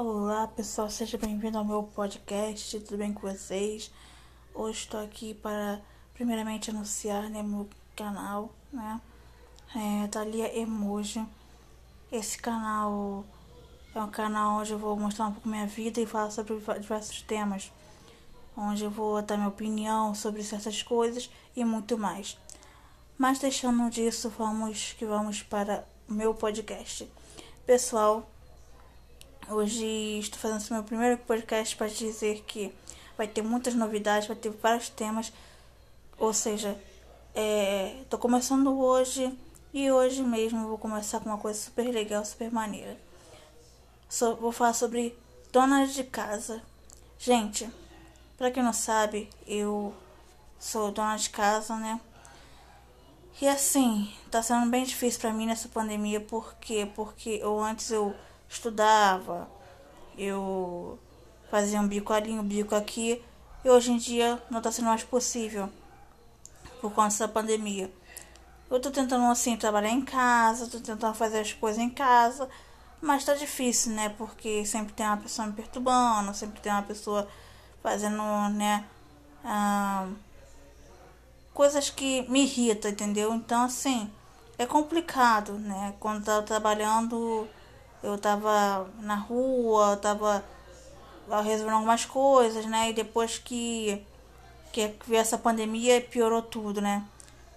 Olá pessoal, seja bem-vindo ao meu podcast, tudo bem com vocês? Hoje estou aqui para primeiramente anunciar né, meu canal, né? É, Thalia Emoji. Esse canal é um canal onde eu vou mostrar um pouco minha vida e falar sobre diversos temas. Onde eu vou dar minha opinião sobre certas coisas e muito mais. Mas deixando disso, vamos que vamos para o meu podcast. Pessoal, Hoje estou fazendo esse meu primeiro podcast para dizer que vai ter muitas novidades, vai ter vários temas. Ou seja, estou é, começando hoje e hoje mesmo vou começar com uma coisa super legal, super maneira. So, vou falar sobre donas de casa. Gente, para quem não sabe, eu sou dona de casa, né? E assim, tá sendo bem difícil para mim nessa pandemia, por quê? Porque eu antes eu estudava, eu fazia um bico ali, um bico aqui, e hoje em dia não está sendo mais possível por conta dessa pandemia. Eu tô tentando assim trabalhar em casa, tô tentando fazer as coisas em casa, mas tá difícil, né? Porque sempre tem uma pessoa me perturbando, sempre tem uma pessoa fazendo, né? Ah, coisas que me irritam, entendeu? Então, assim, é complicado, né? Quando tá trabalhando eu tava na rua, tava resolvendo algumas coisas, né? E depois que, que veio essa pandemia, piorou tudo, né?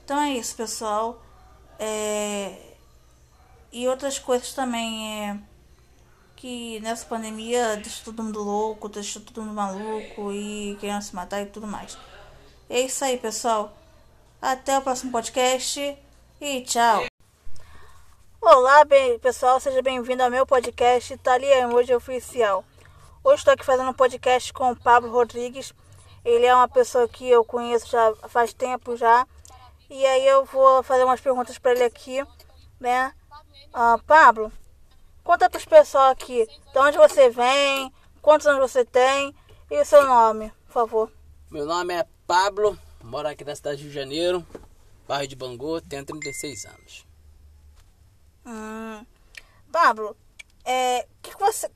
Então é isso, pessoal. É... E outras coisas também é que nessa pandemia deixa todo mundo louco, deixa todo mundo maluco e querendo se matar e tudo mais. É isso aí, pessoal. Até o próximo podcast e tchau. Olá, bem, pessoal, seja bem-vindo ao meu podcast Italia Emoji Oficial. Hoje estou aqui fazendo um podcast com o Pablo Rodrigues. Ele é uma pessoa que eu conheço já faz tempo já. E aí eu vou fazer umas perguntas para ele aqui, né? Ah, Pablo, conta para os pessoal aqui de onde você vem, quantos anos você tem e o seu nome, por favor. Meu nome é Pablo, moro aqui na cidade de Rio de Janeiro, bairro de Bangu, tenho 36 anos. Hum. Pablo, é, que, que você.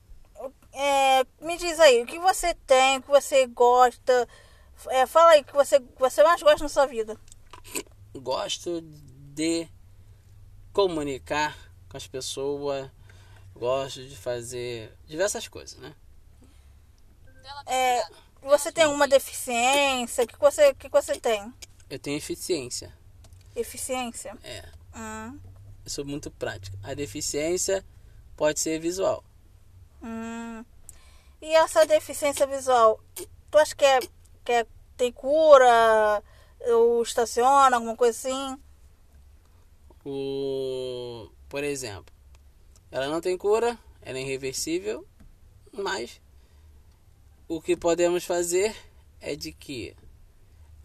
É, me diz aí, o que você tem, o que você gosta. É, fala aí o que você, você mais gosta na sua vida. Gosto de comunicar com as pessoas, gosto de fazer diversas coisas, né? É, você tem uma deficiência? O que você, que você tem? Eu tenho eficiência. Eficiência? É. Hum sou muito prática. A deficiência pode ser visual. Hum. E essa deficiência visual, tu acha que, é, que é, tem cura? Ou estaciona, alguma coisa assim? O, por exemplo, ela não tem cura, ela é irreversível, mas o que podemos fazer é de que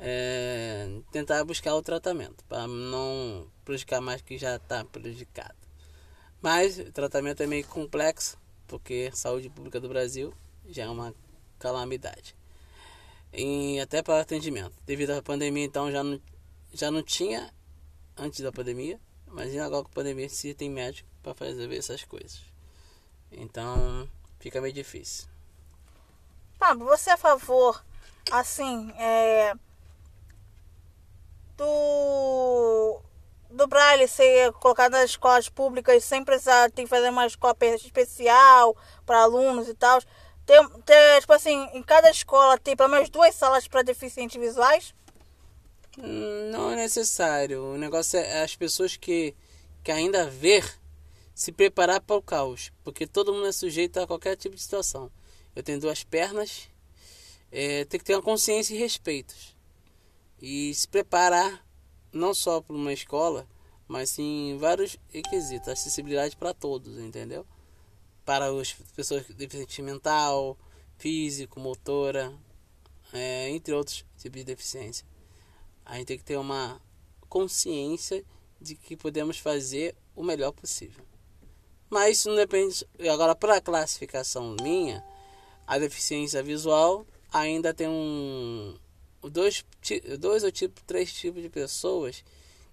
é, tentar buscar o tratamento para não prejudicar mais que já está prejudicado. Mas o tratamento é meio complexo, porque a saúde pública do Brasil já é uma calamidade. E até para atendimento. Devido à pandemia, então já não, já não tinha antes da pandemia. Imagina agora com a pandemia se tem médico para fazer essas coisas. Então fica meio difícil. Pablo, você é a favor, assim, é, do do Braille ser colocado nas escolas públicas sem precisar ter que fazer uma escola especial para alunos e tal. Ter, tipo assim, em cada escola tem pelo menos duas salas para deficientes visuais? Não é necessário. O negócio é as pessoas que, que ainda ver se preparar para o caos, porque todo mundo é sujeito a qualquer tipo de situação. Eu tenho duas pernas, é, tem que ter uma consciência e respeitos. E se preparar não só para uma escola, mas sim vários requisitos, acessibilidade para todos, entendeu? Para as pessoas com deficiência mental, físico, motora, é, entre outros tipos de deficiência. A gente tem que ter uma consciência de que podemos fazer o melhor possível. Mas isso não depende. Agora, para a classificação minha, a deficiência visual ainda tem um, dois, dois ou tipo, três tipos de pessoas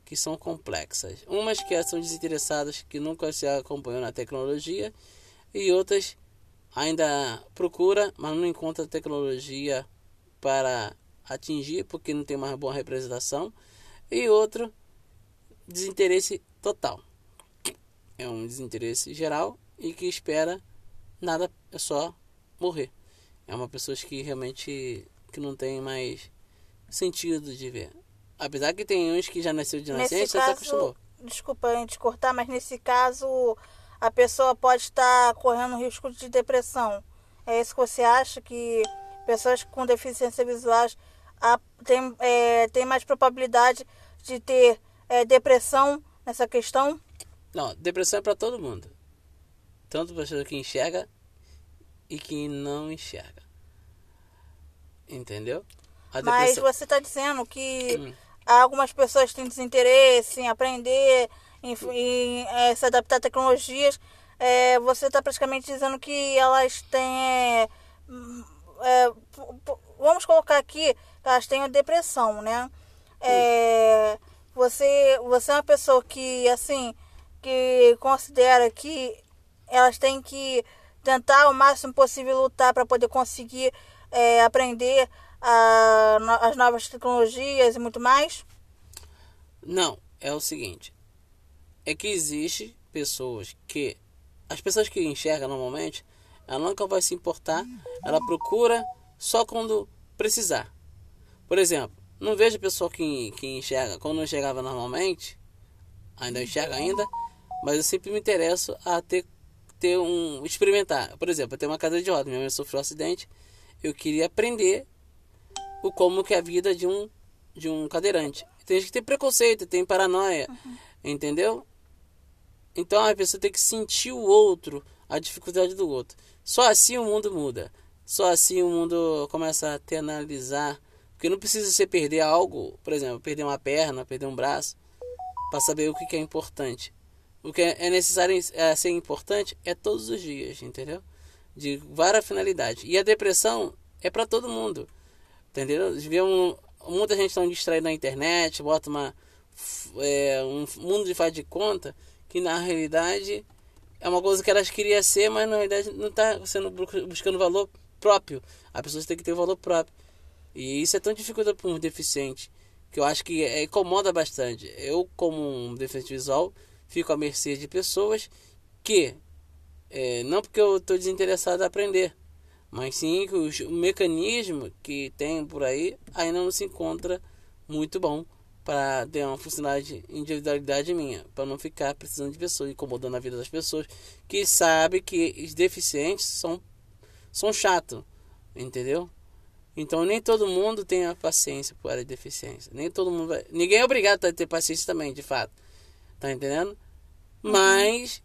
que são complexas. Umas que são desinteressadas, que nunca se acompanham na tecnologia, e outras ainda procura, mas não encontra tecnologia para atingir porque não tem uma boa representação. E outro, desinteresse total. É um desinteresse geral e que espera nada, é só morrer. É uma pessoa que realmente que não tem mais sentido de ver. Apesar que tem uns que já nasceu de nascença, já se acostumou. Desculpa a gente cortar, mas nesse caso a pessoa pode estar correndo risco de depressão. É isso que você acha que pessoas com deficiência visuais têm é, tem mais probabilidade de ter é, depressão nessa questão? Não, depressão é para todo mundo. Tanto para pessoa que enxerga e que não enxerga. Entendeu? Mas você está dizendo que hum. algumas pessoas têm desinteresse em aprender, em, em é, se adaptar a tecnologias. É, você está praticamente dizendo que elas têm. É, vamos colocar aqui que elas têm depressão, né? É, você, você é uma pessoa que, assim, que considera que elas têm que tentar o máximo possível lutar para poder conseguir é, aprender a, as novas tecnologias e muito mais? Não, é o seguinte. É que existe pessoas que. As pessoas que enxergam normalmente, ela nunca vai se importar. Ela procura só quando precisar. Por exemplo, não vejo pessoa que, que enxerga. Quando enxergava normalmente, ainda enxerga ainda, mas eu sempre me interesso a ter, ter um. experimentar. Por exemplo, eu tenho uma cadeira de roda, minha mãe sofreu um acidente. Eu queria aprender o como que é a vida de um de um cadeirante. Tem gente que tem preconceito, tem paranoia, uhum. entendeu? Então a pessoa tem que sentir o outro, a dificuldade do outro. Só assim o mundo muda. Só assim o mundo começa a te analisar. Porque não precisa você perder algo, por exemplo, perder uma perna, perder um braço, para saber o que é importante. O que é necessário é ser importante é todos os dias, entendeu? De várias finalidades. E a depressão é para todo mundo. Entendeu? Um, muita gente tão distraída na internet, bota uma, é, um mundo de faz de conta que na realidade é uma coisa que elas queriam ser, mas na realidade não está sendo buscando valor próprio. A pessoa tem que ter valor próprio. E isso é tão difícil para um deficiente que eu acho que é, incomoda bastante. Eu, como um deficiente visual, fico à mercê de pessoas que, é, não porque eu estou desinteressado em aprender, mas sim que os, o mecanismo que tem por aí ainda não se encontra muito bom para ter uma funcionalidade individualidade minha, para não ficar precisando de pessoas, incomodando a vida das pessoas, que sabe que os deficientes são são chatos, entendeu? Então nem todo mundo tem a paciência para a deficiência, nem todo mundo vai, ninguém é obrigado a ter paciência também, de fato. Tá entendendo? Uhum. Mas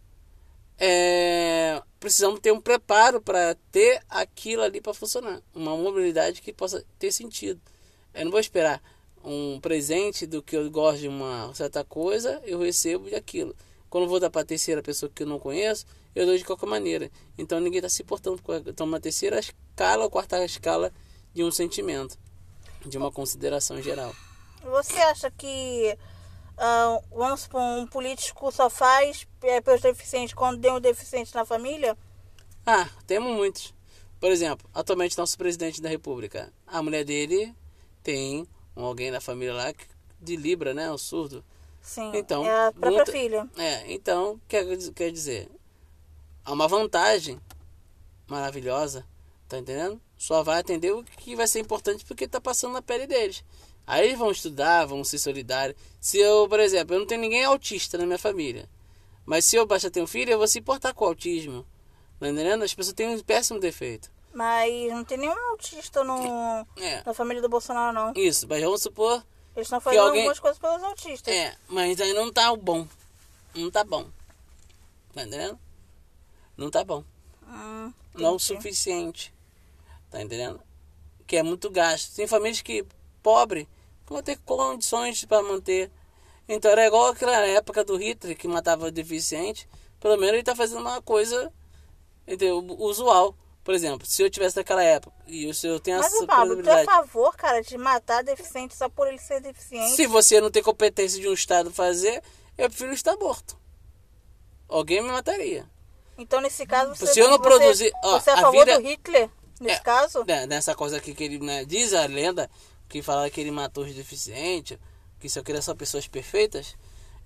é, precisamos ter um preparo para ter aquilo ali para funcionar. Uma mobilidade que possa ter sentido. Eu não vou esperar um presente do que eu gosto de uma certa coisa, eu recebo de aquilo. Quando vou dar para a terceira pessoa que eu não conheço, eu dou de qualquer maneira. Então ninguém está se importando com então, uma terceira escala ou quarta escala de um sentimento, de uma consideração geral. Você acha que uh, vamos supor, um político só faz é, pelos deficientes quando tem um deficiente na família? Ah, temos muitos. Por exemplo, atualmente nosso presidente da república, a mulher dele tem um alguém da família lá de Libra, né? O surdo. Sim, então, é a própria muita, filha. É, então, quer, quer dizer, há uma vantagem maravilhosa, tá entendendo? Só vai atender o que vai ser importante porque tá passando na pele deles. Aí vão estudar, vão ser solidários. Se eu, por exemplo, eu não tenho ninguém autista na minha família. Mas se eu basta ter um filho, eu vou se importar com o autismo. Tá entendendo? As pessoas têm um péssimo defeito. Mas não tem nenhum autista no, é. na família do Bolsonaro, não. Isso, mas vamos supor. Eles estão fazendo alguém... algumas coisas pelos autistas. É, mas aí não tá bom. Não tá bom. Tá entendendo? Não tá bom. Hum, não o suficiente. Tá entendendo? Que é muito gasto. Tem famílias que pobre vão ter condições para manter. Então era igual aquela época do Hitler que matava deficiente. Pelo menos ele está fazendo uma coisa entendeu? usual. Por exemplo, se eu tivesse naquela época e o senhor tem essa Pablo, tu é a favor, cara, de matar deficiente só por ele ser deficiente? Se você não tem competência de um Estado fazer, eu prefiro estar morto. Alguém me mataria. Então, nesse caso, você, Se eu não você, produzir- ó, você é a a favor vida- do Hitler, nesse É. caso? né, nessa coisa aqui que ele né, diz a lenda que fala que ele matou os deficientes, que só queria só pessoas perfeitas.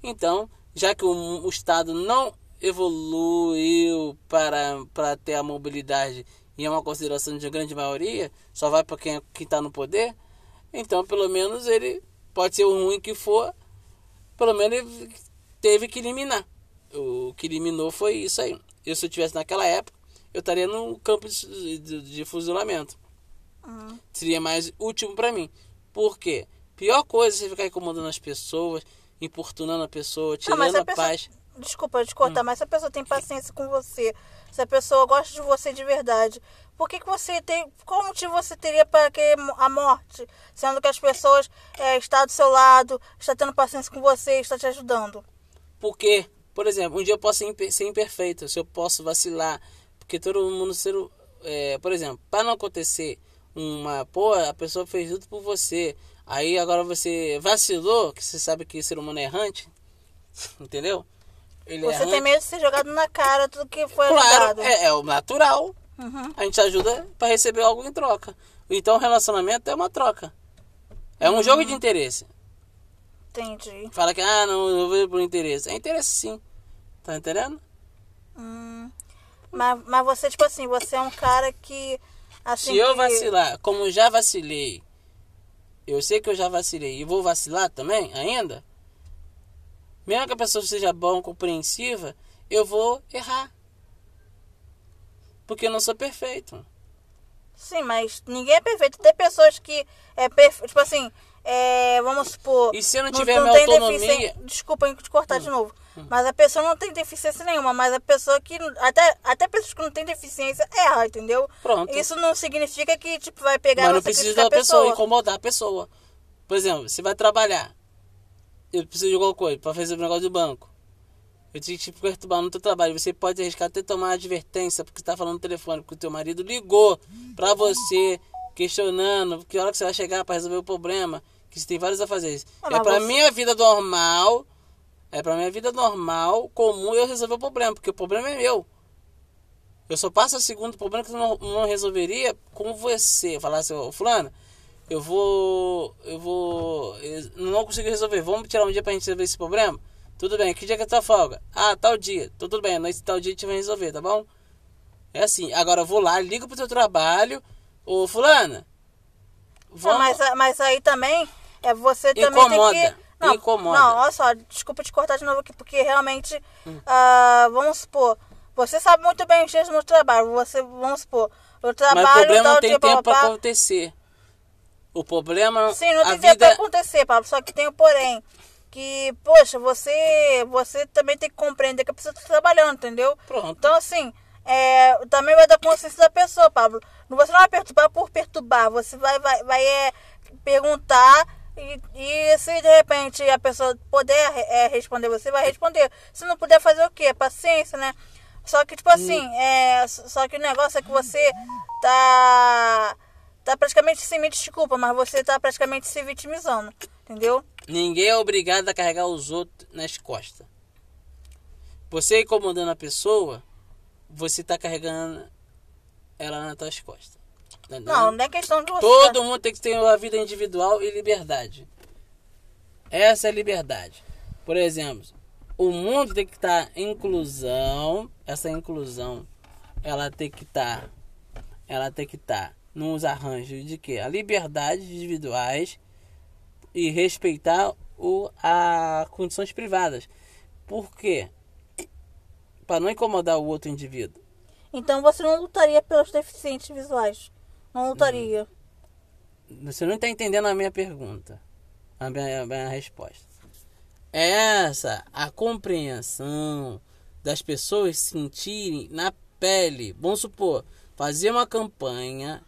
Então, já que o, o Estado não evoluiu para, para ter a mobilidade e é uma consideração de grande maioria, só vai para quem está no poder, então pelo menos ele pode ser o ruim que for, pelo menos ele teve que eliminar. O que eliminou foi isso aí. Eu, se eu tivesse naquela época, eu estaria no campo de, de, de fuzilamento. Hum. Seria mais útil para mim. Por quê? Pior coisa é você ficar incomodando as pessoas, importunando a pessoa, Ah, tirando mas a a pessoa- paz. Desculpa te cortar, mas se a pessoa tem paciência com você, se a pessoa gosta de você de verdade, por que, que você tem. Qual motivo você teria para querer a morte? Sendo que as pessoas é, estão do seu lado, está tendo paciência com você, está te ajudando. Porque, por exemplo, um dia eu posso ser imper- ser imperfeito, se eu posso vacilar, porque todo mundo ser. é, por exemplo, para não acontecer uma. Pô, a pessoa fez tudo por você. Aí agora você vacilou, que você sabe que ser humano é errante. Entendeu? Ele é Você tem medo de ser jogado na cara tudo que foi Claro, ajudado. é, é o natural. Uhum. A gente ajuda para receber algo em troca. Então, o relacionamento é uma troca. É um jogo de interesse. Entendi. Fala que, ah, não, eu vejo por interesse. É interesse sim. Tá entendendo? Hum. Mas, mas você, tipo assim, você é um cara que. Assim, Se eu que- vacilar, como já vacilei, eu sei que eu já vacilei e vou vacilar também, ainda, mesmo que a pessoa seja bom, compreensiva, eu vou errar. Porque eu não sou perfeito. Sim, mas ninguém é perfeito. Tem pessoas que é perfeito. Tipo assim, é, vamos supor. E se eu não tiver minha tem autonomia? Hum. Desculpa te cortar de novo. Mas a pessoa não tem deficiência nenhuma. Mas a pessoa que. Até, até pessoas que não têm deficiência erra, entendeu? Pronto. Isso não significa que tipo, vai pegar Mas não precisa da pessoa, pessoa. incomodar a pessoa. Por exemplo, você vai trabalhar. Eu preciso de alguma coisa para fazer o negócio do banco. Eu te, te perturbar no teu trabalho. Você pode arriscar até tomar advertência porque você tá falando no telefone, porque o teu marido ligou para você, questionando que hora que você vai chegar para resolver o problema. Que você tem vários afazeres. Ah, É mas pra você- minha vida normal. É pra minha vida normal, comum, eu resolver o problema, porque o problema é meu. Eu só passo a segundo problema que eu não, não resolveria com você. Falar assim, ô fulano, eu vou. Eu vou. eu não consigo resolver. Vamos tirar um dia pra gente resolver esse problema? Tudo bem, que dia que é tua folga? Ah, tal dia. Então, tudo bem, nesse tal dia a gente vai resolver, tá bom? É assim, agora eu vou lá, ligo pro teu trabalho. Ô fulana. Não, Vamos... mas, mas aí também é você também Incomoda, tem que. Não, incomoda. não, olha só, desculpa te cortar de novo aqui, porque realmente, Hum. ah, vamos supor, você sabe muito bem os dias no trabalho, você, vamos supor, eu Mas trabalho, o problema não tem dia, tempo papapá. acontecer. O problema. Sim, não tem tempo vida... pra acontecer, Pablo, só que tem o porém. Que, poxa, você, você também tem que compreender que a pessoa tá trabalhando, entendeu? Pronto. Então, assim, é, também vai dar consciência da pessoa, Pablo. Você não vai perturbar por perturbar, você vai, vai, vai é, perguntar e, e se de repente a pessoa puder é, responder, você vai responder. Se não puder fazer o quê? Paciência, né? Só que, tipo assim, é, só que o negócio é que você tá, tá praticamente, se me desculpa, mas você tá praticamente se vitimizando, entendeu? Ninguém é obrigado a carregar os outros nas costas. Você incomodando a pessoa, você tá carregando ela nas tuas costas. Tá entendendo? Não, não é questão de você. Todo mundo tem que ter uma vida individual e liberdade. Essa é a liberdade. Por exemplo, o mundo tem que estar em inclusão. Essa inclusão, ela tem que estar, ela tem que estar nos arranjos de que a liberdade individuais e respeitar o a condições privadas. Por quê? Para não incomodar o outro indivíduo. Então você não lutaria pelos deficientes visuais. Não lutaria. Você não está entendendo a minha pergunta, a minha, a minha resposta. É essa a compreensão das pessoas sentirem na pele. Vamos supor, fazer uma campanha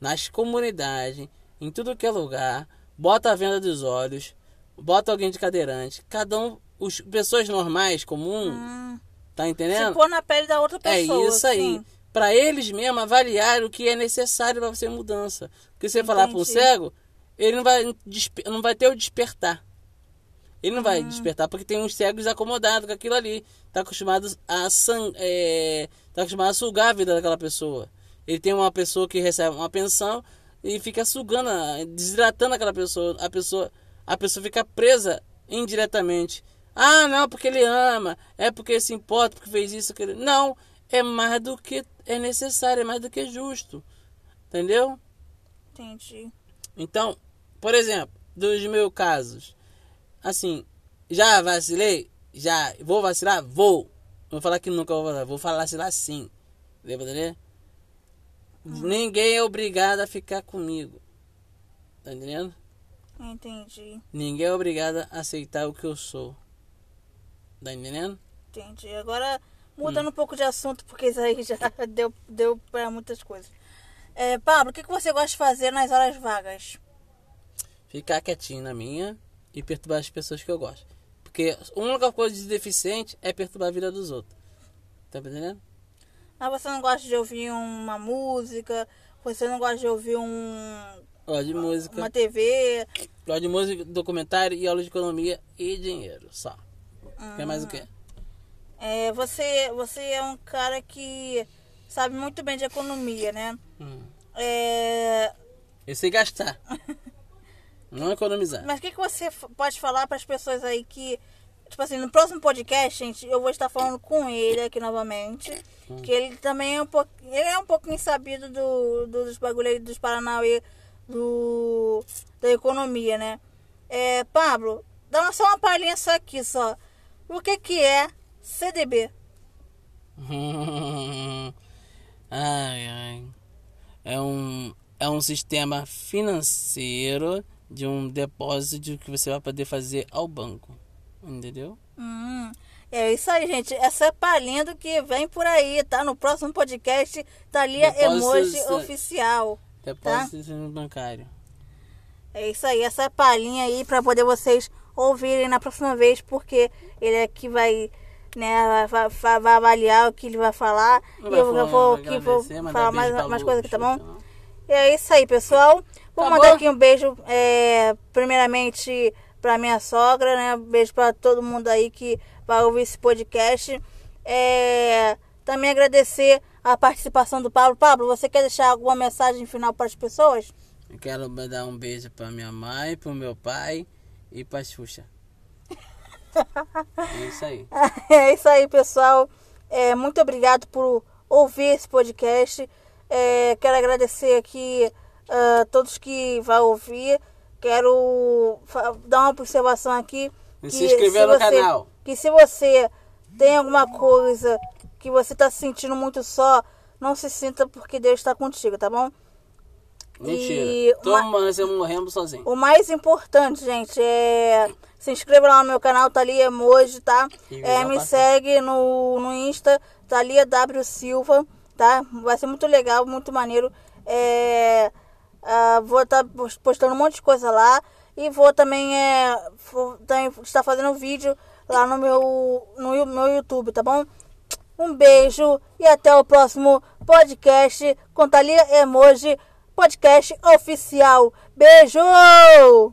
nas comunidades, em tudo que é lugar, bota a venda dos olhos, bota alguém de cadeirante, cada um, os pessoas normais, comum, Hum, tá se entendendo? pôr na pele da outra É pessoa. isso aí. sim. Para eles mesmo avaliar o que é necessário para você mudança. Porque você falar para um Entendi. cego, ele não vai, não vai ter o despertar. Ele não vai despertar porque tem uns cegos acomodados com aquilo ali. Tá acostumado a sang é, tá acostumado a sugar a vida daquela pessoa. Ele tem uma pessoa que recebe uma pensão e fica sugando, desidratando aquela pessoa. A pessoa, a pessoa fica presa indiretamente. Ah, não, porque ele ama, é porque se importa, porque fez isso, aquele. Não, é mais do que é necessário, é mais do que justo. Entendeu? Entendi. Então, por exemplo, dos meus casos, assim, já vacilei? Já. Vou vacilar? Vou. Não vou falar que nunca vou vacilar, vou falar vacilar sim. Deu pra entender? Ninguém é obrigado a ficar comigo. Tá entendendo? Entendi. Ninguém é obrigado a aceitar o que eu sou. Tá entendendo? Entendi. Agora, mudando um pouco de assunto, porque isso aí já deu, deu pra muitas coisas. É, Pablo, o que, que você gosta de fazer nas horas vagas? Ficar quietinho na minha e perturbar as pessoas que eu gosto. Porque a única coisa de deficiente é perturbar a vida dos outros. Tá entendendo? Mas você não gosta de ouvir uma música? Você não gosta de ouvir um, Gosto de música. uma TV? Gosto de música, documentário e aula de economia e dinheiro. Só. Quer mais o quê? É, você, você é um cara que sabe muito bem de economia, né? Hum. É, Eu sei gastar. Não economizar. mas o que, que você pode falar para as pessoas aí que, tipo assim, no próximo podcast, gente, eu vou estar falando com ele aqui novamente, que ele também é um pouco, ele é um pouquinho sabido do, do- dos bagulho aí dos Paranauê, do da economia, né? É, Pablo, dá só uma palhinha só aqui, só. O que que é CDB? ai, ai. É um, é um sistema financeiro de um depósito que você vai poder fazer ao banco. Entendeu? Hum, é isso aí, gente. Essa é palhinha do que vem por aí, tá? No próximo podcast, Thalia Depósitos, Emoji é. Oficial. Depósito bancário. É isso aí, essa palhinha aí pra poder vocês ouvirem na próxima vez, porque ele é que vai, né, vai, vai- vai avaliar o que ele vai falar. Não e eu, falar, vou, vai que vou falar mais, mais coisas aqui, tá bom? Não? E é isso aí, pessoal. Vou Tá mandar bom? aqui um beijo, é, primeiramente pra minha sogra, né? Um beijo pra todo mundo aí que vai ouvir esse podcast. É, também agradecer a participação do Pablo. Pablo, você quer deixar alguma mensagem final para as pessoas? Eu quero mandar um beijo pra minha mãe, pro meu pai e pra Xuxa. É isso aí. É isso aí, pessoal. É, muito obrigado por ouvir esse podcast. É, quero agradecer aqui a todos que vão ouvir. Quero dar uma observação aqui. E que se inscrever no canal. Que se você tem alguma coisa que você está se sentindo muito só, não se sinta porque Deus está contigo, tá bom? Mentira. E Toma, nós estamos morrendo sozinho. O mais importante, gente, é se inscreva lá no meu canal, Thalia Emoji, tá? É, me segue no, no Insta, Thalia W Silva, tá? Vai ser muito legal, muito maneiro. É, ah, vou estar postando um monte de coisa lá. E vou também, é, vou também estar fazendo vídeo lá no meu, no meu YouTube, tá bom? Um beijo e até o próximo podcast com Thalia Emoji, podcast oficial. Beijo!